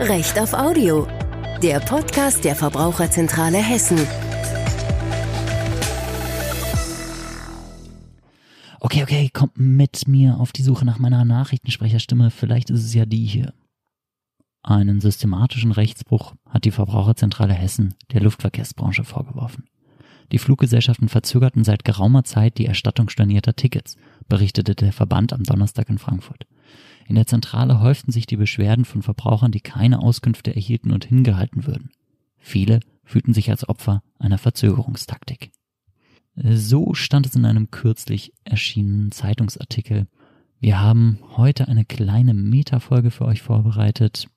Recht auf Audio, der Podcast der Verbraucherzentrale Hessen. Okay, okay, kommt mit mir auf die Suche nach meiner Nachrichtensprecherstimme. Vielleicht ist es ja die hier. Einen systematischen Rechtsbruch hat die Verbraucherzentrale Hessen der Luftverkehrsbranche vorgeworfen. Die Fluggesellschaften verzögerten seit geraumer Zeit die Erstattung stornierter Tickets, berichtete der Verband am Donnerstag in Frankfurt. In der Zentrale häuften sich die Beschwerden von Verbrauchern, die keine Auskünfte erhielten und hingehalten würden. Viele fühlten sich als Opfer einer Verzögerungstaktik. So stand es in einem kürzlich erschienenen Zeitungsartikel. Wir haben heute eine kleine Metafolge für euch vorbereitet.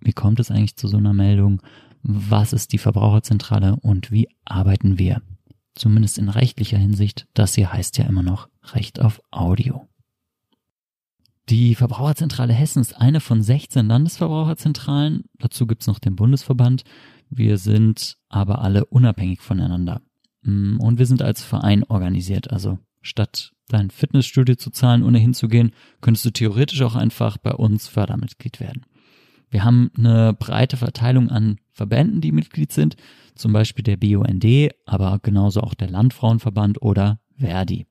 Wie kommt es eigentlich zu so einer Meldung? Was ist die Verbraucherzentrale und wie arbeiten wir? Zumindest in rechtlicher Hinsicht. Das hier heißt ja immer noch Recht auf Audio. Die Verbraucherzentrale Hessen ist eine von 16 Landesverbraucherzentralen. Dazu gibt's noch den Bundesverband. Wir sind aber alle unabhängig voneinander. Mm, und wir sind als Verein organisiert. Also statt dein Fitnessstudio zu zahlen, ohne hinzugehen, könntest du theoretisch auch einfach bei uns Fördermitglied werden. Wir haben eine breite Verteilung an Verbänden, die Mitglied sind, zum Beispiel der BUND, aber genauso auch der Landfrauenverband oder Verdi.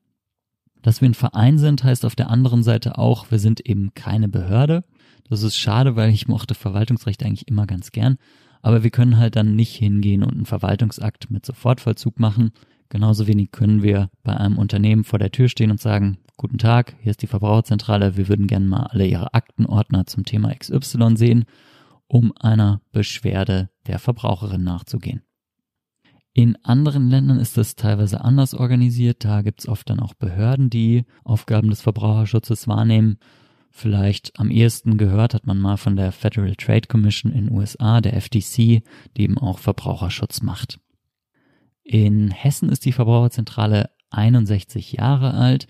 Dass wir ein Verein sind, heißt auf der anderen Seite auch, wir sind eben keine Behörde. Das ist schade, weil ich mochte Verwaltungsrecht eigentlich immer ganz gern. Aber wir können halt dann nicht hingehen und einen Verwaltungsakt mit Sofortvollzug machen. Genauso wenig können wir bei einem Unternehmen vor der Tür stehen und sagen, guten Tag, hier ist die Verbraucherzentrale, wir würden gerne mal alle Ihre Aktenordner zum Thema XY sehen, um einer Beschwerde der Verbraucherin nachzugehen. In anderen Ländern ist das teilweise anders organisiert. Da gibt's oft dann auch Behörden, die Aufgaben des Verbraucherschutzes wahrnehmen. Vielleicht am ehesten gehört hat man mal von der Federal Trade Commission in USA, der FTC, die eben auch Verbraucherschutz macht. In Hessen ist die Verbraucherzentrale 61 Jahre alt.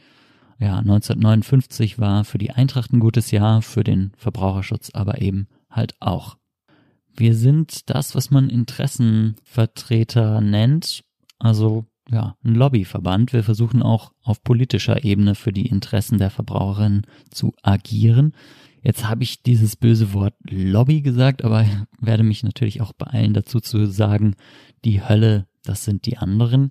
Ja, 1959 war für die Eintracht ein gutes Jahr, für den Verbraucherschutz aber eben halt auch. Wir sind das, was man Interessenvertreter nennt, also ja, ein Lobbyverband. Wir versuchen auch auf politischer Ebene für die Interessen der Verbraucherinnen zu agieren. Jetzt habe ich dieses böse Wort Lobby gesagt, aber werde mich natürlich auch beeilen dazu zu sagen, die Hölle, das sind die anderen.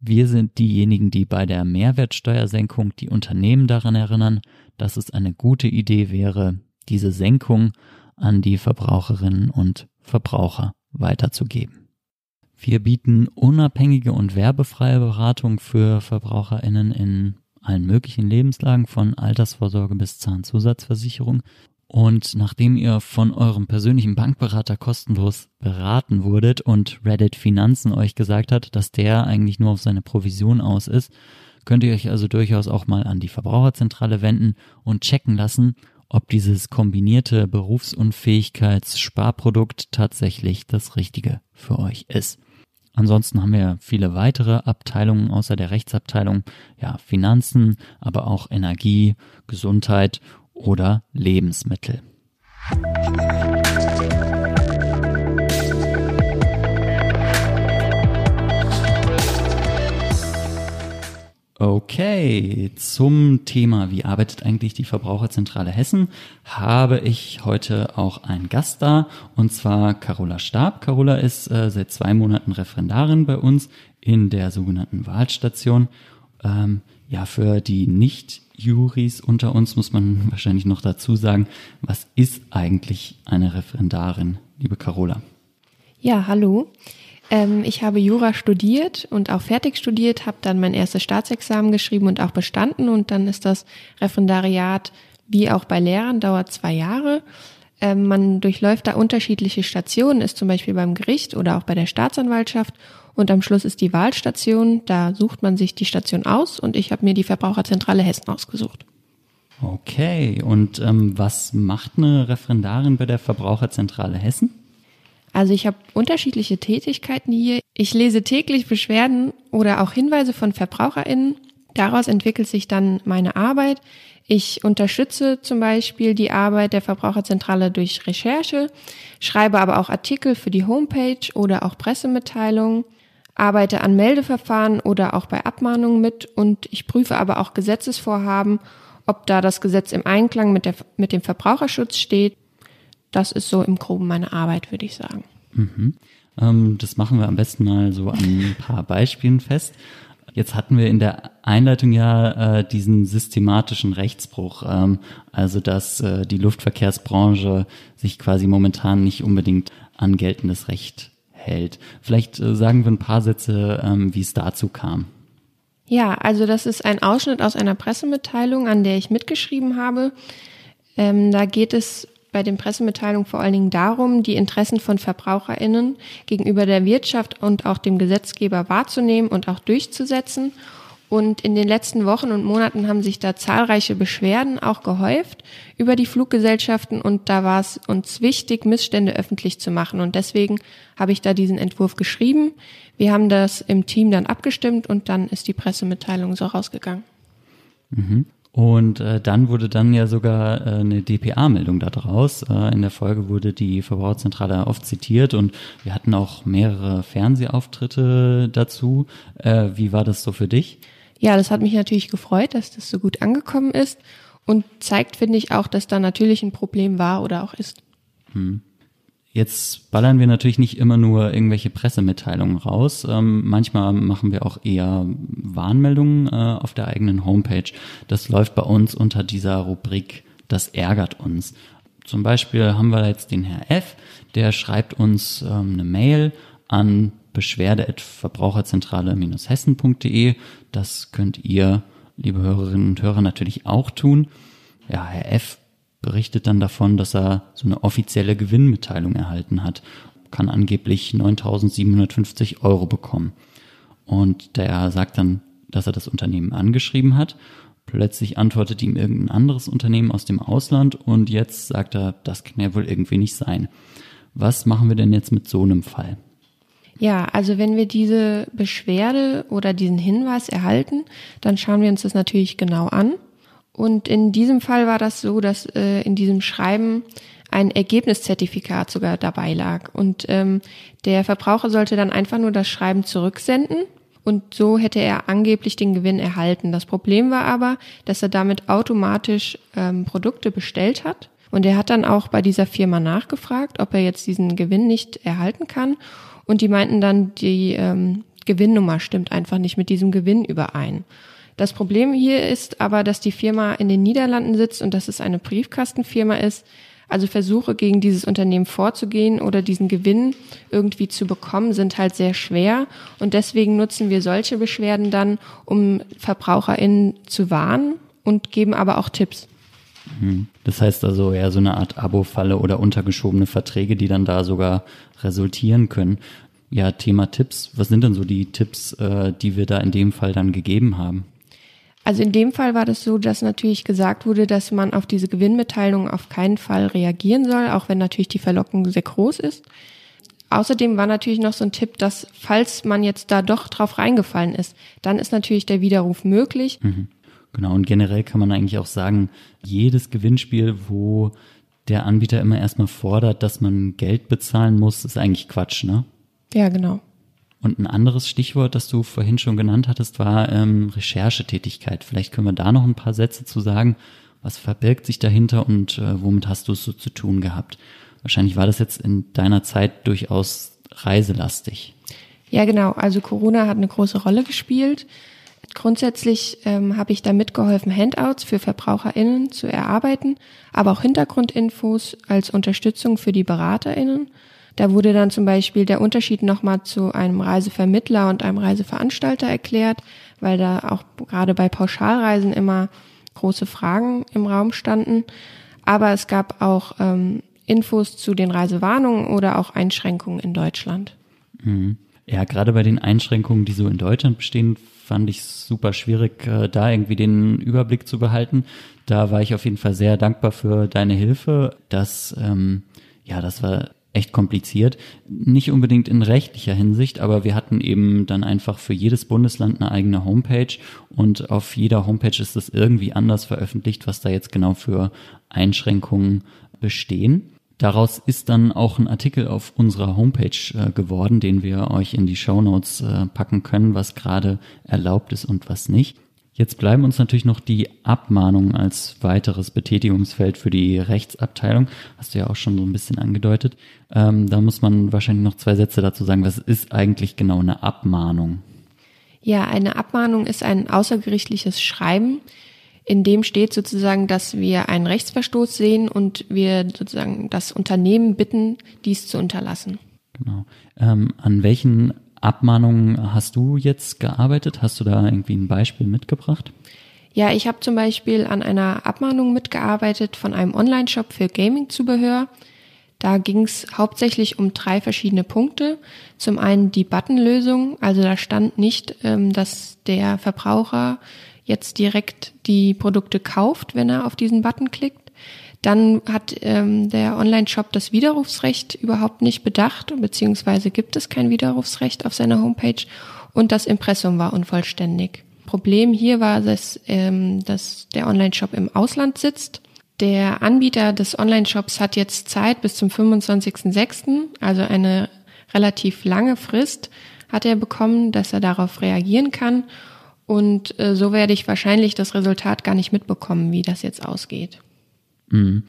Wir sind diejenigen, die bei der Mehrwertsteuersenkung die Unternehmen daran erinnern, dass es eine gute Idee wäre, diese Senkung an die Verbraucherinnen und Verbraucher weiterzugeben. Wir bieten unabhängige und werbefreie Beratung für Verbraucherinnen in allen möglichen Lebenslagen von Altersvorsorge bis Zahnzusatzversicherung. Und nachdem ihr von eurem persönlichen Bankberater kostenlos beraten wurdet und Reddit Finanzen euch gesagt hat, dass der eigentlich nur auf seine Provision aus ist, könnt ihr euch also durchaus auch mal an die Verbraucherzentrale wenden und checken lassen, ob dieses kombinierte Berufsunfähigkeitssparprodukt tatsächlich das Richtige für euch ist. Ansonsten haben wir viele weitere Abteilungen außer der Rechtsabteilung, ja, Finanzen, aber auch Energie, Gesundheit oder Lebensmittel. Okay, zum Thema, wie arbeitet eigentlich die Verbraucherzentrale Hessen, habe ich heute auch einen Gast da, und zwar Carola Stab. Carola ist äh, seit zwei Monaten Referendarin bei uns in der sogenannten Wahlstation. Ähm, ja, für die Nicht-Juris unter uns muss man wahrscheinlich noch dazu sagen, was ist eigentlich eine Referendarin, liebe Carola? Ja, hallo. Ähm, ich habe Jura studiert und auch fertig studiert, habe dann mein erstes Staatsexamen geschrieben und auch bestanden und dann ist das Referendariat wie auch bei Lehrern dauert zwei Jahre. Ähm, man durchläuft da unterschiedliche Stationen, ist zum Beispiel beim Gericht oder auch bei der Staatsanwaltschaft und am Schluss ist die Wahlstation. Da sucht man sich die Station aus und ich habe mir die Verbraucherzentrale Hessen ausgesucht. Okay, und ähm, was macht eine Referendarin bei der Verbraucherzentrale Hessen? Also ich habe unterschiedliche Tätigkeiten hier. Ich lese täglich Beschwerden oder auch Hinweise von Verbraucherinnen. Daraus entwickelt sich dann meine Arbeit. Ich unterstütze zum Beispiel die Arbeit der Verbraucherzentrale durch Recherche, schreibe aber auch Artikel für die Homepage oder auch Pressemitteilungen, arbeite an Meldeverfahren oder auch bei Abmahnungen mit und ich prüfe aber auch Gesetzesvorhaben, ob da das Gesetz im Einklang mit, der, mit dem Verbraucherschutz steht das ist so im Groben meine Arbeit, würde ich sagen. Mhm. Ähm, das machen wir am besten mal so an ein paar Beispielen fest. Jetzt hatten wir in der Einleitung ja äh, diesen systematischen Rechtsbruch, ähm, also dass äh, die Luftverkehrsbranche sich quasi momentan nicht unbedingt an geltendes Recht hält. Vielleicht äh, sagen wir ein paar Sätze, ähm, wie es dazu kam. Ja, also das ist ein Ausschnitt aus einer Pressemitteilung, an der ich mitgeschrieben habe. Ähm, da geht es bei den Pressemitteilungen vor allen Dingen darum, die Interessen von VerbraucherInnen gegenüber der Wirtschaft und auch dem Gesetzgeber wahrzunehmen und auch durchzusetzen. Und in den letzten Wochen und Monaten haben sich da zahlreiche Beschwerden auch gehäuft über die Fluggesellschaften und da war es uns wichtig, Missstände öffentlich zu machen. Und deswegen habe ich da diesen Entwurf geschrieben. Wir haben das im Team dann abgestimmt und dann ist die Pressemitteilung so rausgegangen. Mhm. Und äh, dann wurde dann ja sogar äh, eine DPA-Meldung daraus. Äh, in der Folge wurde die Verbraucherzentrale oft zitiert und wir hatten auch mehrere Fernsehauftritte dazu. Äh, wie war das so für dich? Ja, das hat mich natürlich gefreut, dass das so gut angekommen ist und zeigt, finde ich, auch, dass da natürlich ein Problem war oder auch ist. Hm. Jetzt ballern wir natürlich nicht immer nur irgendwelche Pressemitteilungen raus. Ähm, manchmal machen wir auch eher Warnmeldungen äh, auf der eigenen Homepage. Das läuft bei uns unter dieser Rubrik Das ärgert uns. Zum Beispiel haben wir jetzt den Herr F., der schreibt uns ähm, eine Mail an beschwerde.verbraucherzentrale-hessen.de. Das könnt ihr, liebe Hörerinnen und Hörer, natürlich auch tun. Ja, Herr F berichtet dann davon, dass er so eine offizielle Gewinnmitteilung erhalten hat, kann angeblich 9.750 Euro bekommen. Und der sagt dann, dass er das Unternehmen angeschrieben hat. Plötzlich antwortet ihm irgendein anderes Unternehmen aus dem Ausland und jetzt sagt er, das kann ja wohl irgendwie nicht sein. Was machen wir denn jetzt mit so einem Fall? Ja, also wenn wir diese Beschwerde oder diesen Hinweis erhalten, dann schauen wir uns das natürlich genau an und in diesem Fall war das so, dass äh, in diesem Schreiben ein Ergebniszertifikat sogar dabei lag. Und ähm, der Verbraucher sollte dann einfach nur das Schreiben zurücksenden und so hätte er angeblich den Gewinn erhalten. Das Problem war aber, dass er damit automatisch ähm, Produkte bestellt hat. Und er hat dann auch bei dieser Firma nachgefragt, ob er jetzt diesen Gewinn nicht erhalten kann. Und die meinten dann, die ähm, Gewinnnummer stimmt einfach nicht mit diesem Gewinn überein. Das Problem hier ist aber, dass die Firma in den Niederlanden sitzt und dass es eine Briefkastenfirma ist. Also Versuche gegen dieses Unternehmen vorzugehen oder diesen Gewinn irgendwie zu bekommen, sind halt sehr schwer. Und deswegen nutzen wir solche Beschwerden dann, um VerbraucherInnen zu warnen und geben aber auch Tipps. Mhm. Das heißt also eher so eine Art Abo-Falle oder untergeschobene Verträge, die dann da sogar resultieren können. Ja, Thema Tipps. Was sind denn so die Tipps, äh, die wir da in dem Fall dann gegeben haben? Also in dem Fall war das so, dass natürlich gesagt wurde, dass man auf diese Gewinnmitteilung auf keinen Fall reagieren soll, auch wenn natürlich die Verlockung sehr groß ist. Außerdem war natürlich noch so ein Tipp, dass falls man jetzt da doch drauf reingefallen ist, dann ist natürlich der Widerruf möglich. Mhm. Genau, und generell kann man eigentlich auch sagen, jedes Gewinnspiel, wo der Anbieter immer erstmal fordert, dass man Geld bezahlen muss, ist eigentlich Quatsch, ne? Ja, genau. Und ein anderes Stichwort, das du vorhin schon genannt hattest, war ähm, Recherchetätigkeit. Vielleicht können wir da noch ein paar Sätze zu sagen. Was verbirgt sich dahinter und äh, womit hast du es so zu tun gehabt? Wahrscheinlich war das jetzt in deiner Zeit durchaus reiselastig. Ja, genau. Also Corona hat eine große Rolle gespielt. Grundsätzlich ähm, habe ich da mitgeholfen, Handouts für VerbraucherInnen zu erarbeiten, aber auch Hintergrundinfos als Unterstützung für die BeraterInnen. Da wurde dann zum Beispiel der Unterschied nochmal zu einem Reisevermittler und einem Reiseveranstalter erklärt, weil da auch gerade bei Pauschalreisen immer große Fragen im Raum standen. Aber es gab auch ähm, Infos zu den Reisewarnungen oder auch Einschränkungen in Deutschland. Mhm. Ja, gerade bei den Einschränkungen, die so in Deutschland bestehen, fand ich es super schwierig, äh, da irgendwie den Überblick zu behalten. Da war ich auf jeden Fall sehr dankbar für deine Hilfe. dass ähm, ja, das war echt kompliziert. Nicht unbedingt in rechtlicher Hinsicht, aber wir hatten eben dann einfach für jedes Bundesland eine eigene Homepage und auf jeder Homepage ist es irgendwie anders veröffentlicht, was da jetzt genau für Einschränkungen bestehen. Daraus ist dann auch ein Artikel auf unserer Homepage äh, geworden, den wir euch in die Show Notes äh, packen können, was gerade erlaubt ist und was nicht. Jetzt bleiben uns natürlich noch die Abmahnungen als weiteres Betätigungsfeld für die Rechtsabteilung. Hast du ja auch schon so ein bisschen angedeutet. Ähm, da muss man wahrscheinlich noch zwei Sätze dazu sagen. Was ist eigentlich genau eine Abmahnung? Ja, eine Abmahnung ist ein außergerichtliches Schreiben, in dem steht sozusagen, dass wir einen Rechtsverstoß sehen und wir sozusagen das Unternehmen bitten, dies zu unterlassen. Genau. Ähm, an welchen Abmahnungen hast du jetzt gearbeitet? Hast du da irgendwie ein Beispiel mitgebracht? Ja, ich habe zum Beispiel an einer Abmahnung mitgearbeitet von einem Online-Shop für Gaming-Zubehör. Da ging es hauptsächlich um drei verschiedene Punkte. Zum einen die Buttonlösung, also da stand nicht, ähm, dass der Verbraucher jetzt direkt die Produkte kauft, wenn er auf diesen Button klickt. Dann hat ähm, der Online-Shop das Widerrufsrecht überhaupt nicht bedacht, beziehungsweise gibt es kein Widerrufsrecht auf seiner Homepage und das Impressum war unvollständig. Problem hier war, dass, ähm, dass der Online-Shop im Ausland sitzt. Der Anbieter des Online-Shops hat jetzt Zeit bis zum 25.06., also eine relativ lange Frist hat er bekommen, dass er darauf reagieren kann. Und äh, so werde ich wahrscheinlich das Resultat gar nicht mitbekommen, wie das jetzt ausgeht. Mhm.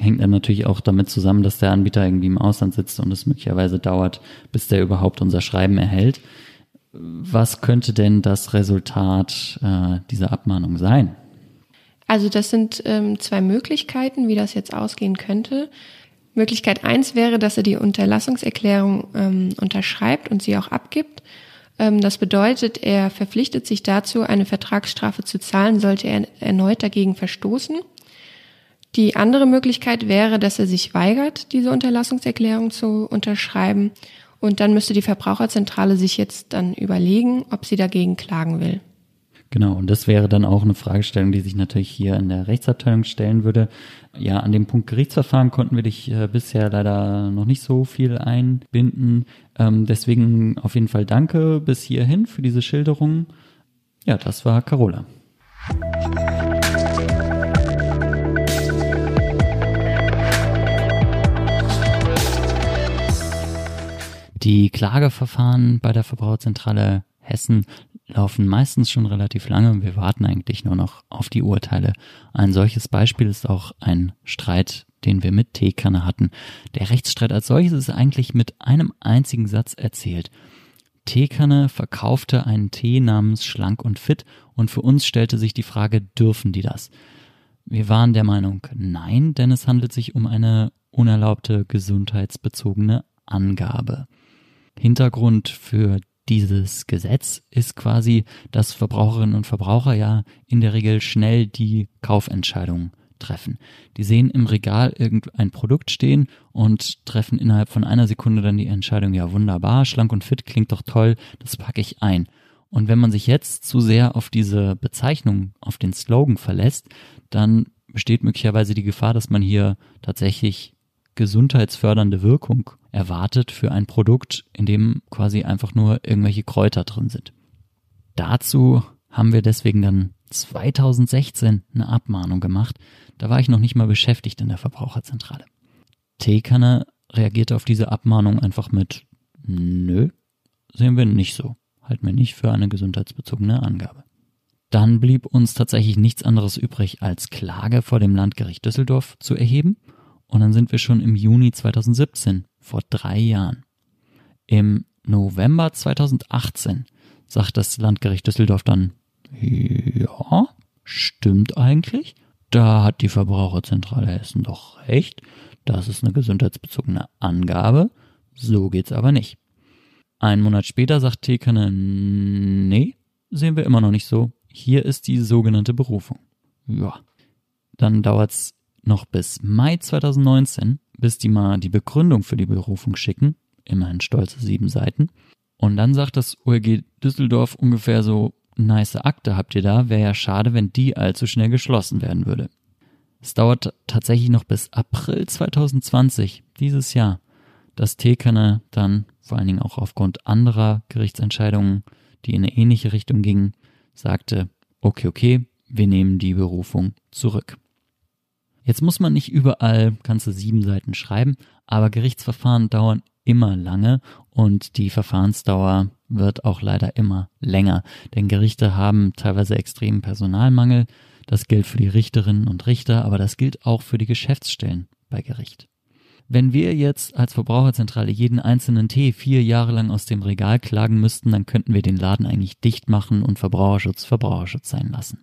Hängt dann natürlich auch damit zusammen, dass der Anbieter irgendwie im Ausland sitzt und es möglicherweise dauert, bis der überhaupt unser Schreiben erhält. Was könnte denn das Resultat äh, dieser Abmahnung sein? Also das sind ähm, zwei Möglichkeiten, wie das jetzt ausgehen könnte. Möglichkeit eins wäre, dass er die Unterlassungserklärung ähm, unterschreibt und sie auch abgibt. Ähm, das bedeutet, er verpflichtet sich dazu, eine Vertragsstrafe zu zahlen, sollte er erneut dagegen verstoßen. Die andere Möglichkeit wäre, dass er sich weigert, diese Unterlassungserklärung zu unterschreiben. Und dann müsste die Verbraucherzentrale sich jetzt dann überlegen, ob sie dagegen klagen will. Genau, und das wäre dann auch eine Fragestellung, die sich natürlich hier in der Rechtsabteilung stellen würde. Ja, an dem Punkt Gerichtsverfahren konnten wir dich äh, bisher leider noch nicht so viel einbinden. Ähm, deswegen auf jeden Fall danke bis hierhin für diese Schilderung. Ja, das war Carola. Die Klageverfahren bei der Verbraucherzentrale Hessen laufen meistens schon relativ lange und wir warten eigentlich nur noch auf die Urteile. Ein solches Beispiel ist auch ein Streit, den wir mit Teekanne hatten. Der Rechtsstreit als solches ist eigentlich mit einem einzigen Satz erzählt. Teekanne verkaufte einen Tee namens Schlank und Fit und für uns stellte sich die Frage, dürfen die das? Wir waren der Meinung, nein, denn es handelt sich um eine unerlaubte gesundheitsbezogene Angabe. Hintergrund für dieses Gesetz ist quasi, dass Verbraucherinnen und Verbraucher ja in der Regel schnell die Kaufentscheidung treffen. Die sehen im Regal irgendein Produkt stehen und treffen innerhalb von einer Sekunde dann die Entscheidung, ja wunderbar, schlank und fit klingt doch toll, das packe ich ein. Und wenn man sich jetzt zu sehr auf diese Bezeichnung, auf den Slogan verlässt, dann besteht möglicherweise die Gefahr, dass man hier tatsächlich gesundheitsfördernde Wirkung erwartet für ein Produkt, in dem quasi einfach nur irgendwelche Kräuter drin sind. Dazu haben wir deswegen dann 2016 eine Abmahnung gemacht. Da war ich noch nicht mal beschäftigt in der Verbraucherzentrale. Teekanne reagierte auf diese Abmahnung einfach mit Nö, sehen wir nicht so. Halten wir nicht für eine gesundheitsbezogene Angabe. Dann blieb uns tatsächlich nichts anderes übrig, als Klage vor dem Landgericht Düsseldorf zu erheben. Und dann sind wir schon im Juni 2017 vor drei Jahren. Im November 2018 sagt das Landgericht Düsseldorf dann, ja, stimmt eigentlich. Da hat die Verbraucherzentrale Hessen doch recht. Das ist eine gesundheitsbezogene Angabe. So geht's aber nicht. Einen Monat später sagt Tekane, nee, sehen wir immer noch nicht so. Hier ist die sogenannte Berufung. Ja. Dann dauert's noch bis Mai 2019, bis die mal die Begründung für die Berufung schicken, immerhin stolze sieben Seiten. Und dann sagt das OLG Düsseldorf ungefähr so, nice Akte habt ihr da, wäre ja schade, wenn die allzu schnell geschlossen werden würde. Es dauert tatsächlich noch bis April 2020, dieses Jahr, dass Tekane dann, vor allen Dingen auch aufgrund anderer Gerichtsentscheidungen, die in eine ähnliche Richtung gingen, sagte, okay, okay, wir nehmen die Berufung zurück. Jetzt muss man nicht überall ganze sieben Seiten schreiben, aber Gerichtsverfahren dauern immer lange und die Verfahrensdauer wird auch leider immer länger, denn Gerichte haben teilweise extremen Personalmangel. Das gilt für die Richterinnen und Richter, aber das gilt auch für die Geschäftsstellen bei Gericht. Wenn wir jetzt als Verbraucherzentrale jeden einzelnen Tee vier Jahre lang aus dem Regal klagen müssten, dann könnten wir den Laden eigentlich dicht machen und Verbraucherschutz Verbraucherschutz sein lassen.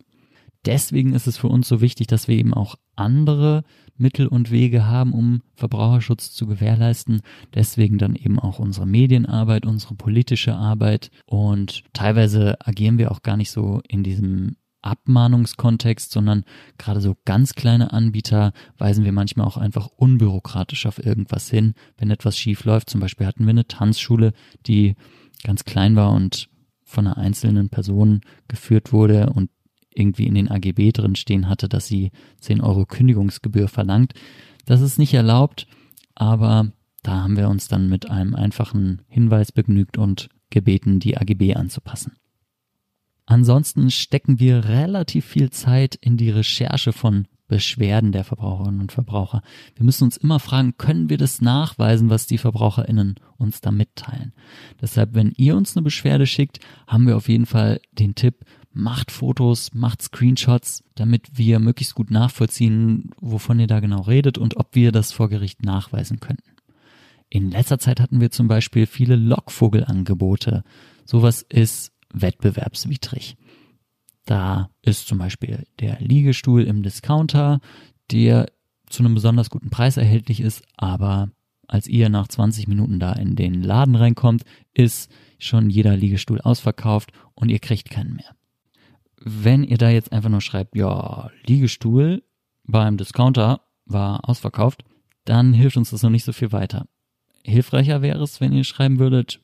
Deswegen ist es für uns so wichtig, dass wir eben auch andere Mittel und Wege haben, um Verbraucherschutz zu gewährleisten. Deswegen dann eben auch unsere Medienarbeit, unsere politische Arbeit und teilweise agieren wir auch gar nicht so in diesem Abmahnungskontext, sondern gerade so ganz kleine Anbieter weisen wir manchmal auch einfach unbürokratisch auf irgendwas hin, wenn etwas schief läuft. Zum Beispiel hatten wir eine Tanzschule, die ganz klein war und von einer einzelnen Person geführt wurde und irgendwie in den AGB drin stehen hatte, dass sie 10 Euro Kündigungsgebühr verlangt. Das ist nicht erlaubt, aber da haben wir uns dann mit einem einfachen Hinweis begnügt und gebeten, die AGB anzupassen. Ansonsten stecken wir relativ viel Zeit in die Recherche von Beschwerden der Verbraucherinnen und Verbraucher. Wir müssen uns immer fragen, können wir das nachweisen, was die Verbraucherinnen uns da mitteilen? Deshalb, wenn ihr uns eine Beschwerde schickt, haben wir auf jeden Fall den Tipp, macht Fotos, macht Screenshots, damit wir möglichst gut nachvollziehen, wovon ihr da genau redet und ob wir das vor Gericht nachweisen könnten. In letzter Zeit hatten wir zum Beispiel viele Lockvogelangebote. Sowas ist wettbewerbswidrig. Da ist zum Beispiel der Liegestuhl im Discounter, der zu einem besonders guten Preis erhältlich ist, aber als ihr nach 20 Minuten da in den Laden reinkommt, ist schon jeder Liegestuhl ausverkauft und ihr kriegt keinen mehr wenn ihr da jetzt einfach nur schreibt, ja, Liegestuhl beim Discounter war ausverkauft, dann hilft uns das noch nicht so viel weiter. Hilfreicher wäre es, wenn ihr schreiben würdet,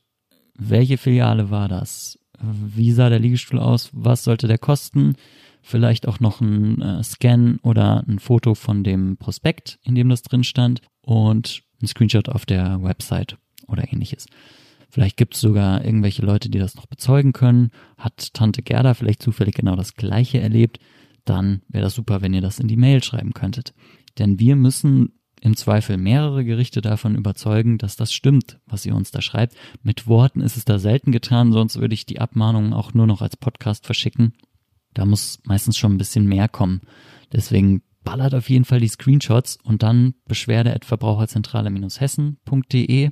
welche Filiale war das? Wie sah der Liegestuhl aus? Was sollte der kosten? Vielleicht auch noch ein äh, Scan oder ein Foto von dem Prospekt, in dem das drin stand und ein Screenshot auf der Website oder ähnliches. Vielleicht gibt es sogar irgendwelche Leute, die das noch bezeugen können. Hat Tante Gerda vielleicht zufällig genau das Gleiche erlebt? Dann wäre das super, wenn ihr das in die Mail schreiben könntet. Denn wir müssen im Zweifel mehrere Gerichte davon überzeugen, dass das stimmt, was ihr uns da schreibt. Mit Worten ist es da selten getan, sonst würde ich die Abmahnungen auch nur noch als Podcast verschicken. Da muss meistens schon ein bisschen mehr kommen. Deswegen ballert auf jeden Fall die Screenshots und dann beschwerde at verbraucherzentrale-hessen.de.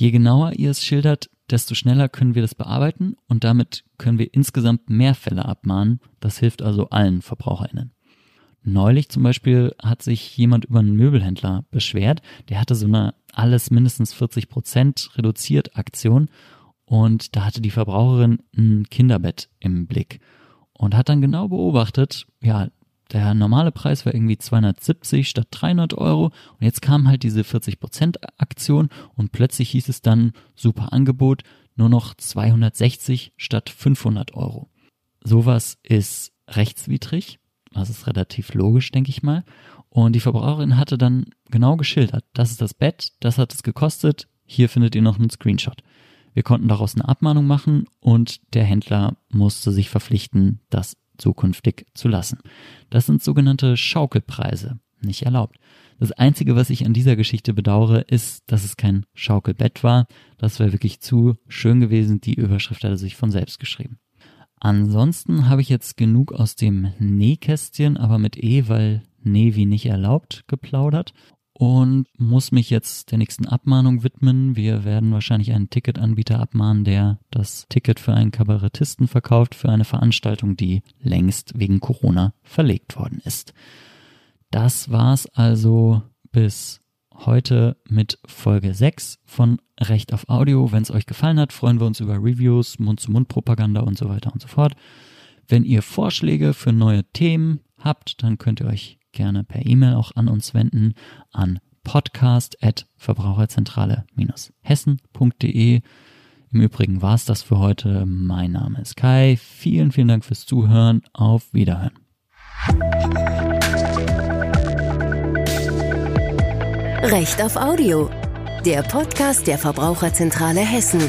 Je genauer ihr es schildert, desto schneller können wir das bearbeiten und damit können wir insgesamt mehr Fälle abmahnen. Das hilft also allen VerbraucherInnen. Neulich zum Beispiel hat sich jemand über einen Möbelhändler beschwert. Der hatte so eine alles mindestens 40 Prozent reduziert Aktion und da hatte die Verbraucherin ein Kinderbett im Blick und hat dann genau beobachtet, ja, der normale Preis war irgendwie 270 statt 300 Euro und jetzt kam halt diese 40% Aktion und plötzlich hieß es dann super Angebot, nur noch 260 statt 500 Euro. Sowas ist rechtswidrig, das ist relativ logisch, denke ich mal. Und die Verbraucherin hatte dann genau geschildert, das ist das Bett, das hat es gekostet, hier findet ihr noch einen Screenshot. Wir konnten daraus eine Abmahnung machen und der Händler musste sich verpflichten, das zukünftig zu lassen. Das sind sogenannte Schaukelpreise, nicht erlaubt. Das Einzige, was ich an dieser Geschichte bedauere, ist, dass es kein Schaukelbett war. Das wäre wirklich zu schön gewesen. Die Überschrift hatte sich von selbst geschrieben. Ansonsten habe ich jetzt genug aus dem Nähkästchen, aber mit E, weil wie nicht erlaubt, geplaudert und muss mich jetzt der nächsten Abmahnung widmen. Wir werden wahrscheinlich einen Ticketanbieter abmahnen, der das Ticket für einen Kabarettisten verkauft für eine Veranstaltung, die längst wegen Corona verlegt worden ist. Das war's also bis heute mit Folge 6 von Recht auf Audio. Wenn es euch gefallen hat, freuen wir uns über Reviews, Mund-zu-Mund-Propaganda und so weiter und so fort. Wenn ihr Vorschläge für neue Themen habt, dann könnt ihr euch gerne per E-Mail auch an uns wenden an podcast.verbraucherzentrale-hessen.de. Im Übrigen war es das für heute. Mein Name ist Kai. Vielen, vielen Dank fürs Zuhören. Auf Wiederhören. Recht auf Audio. Der Podcast der Verbraucherzentrale Hessen.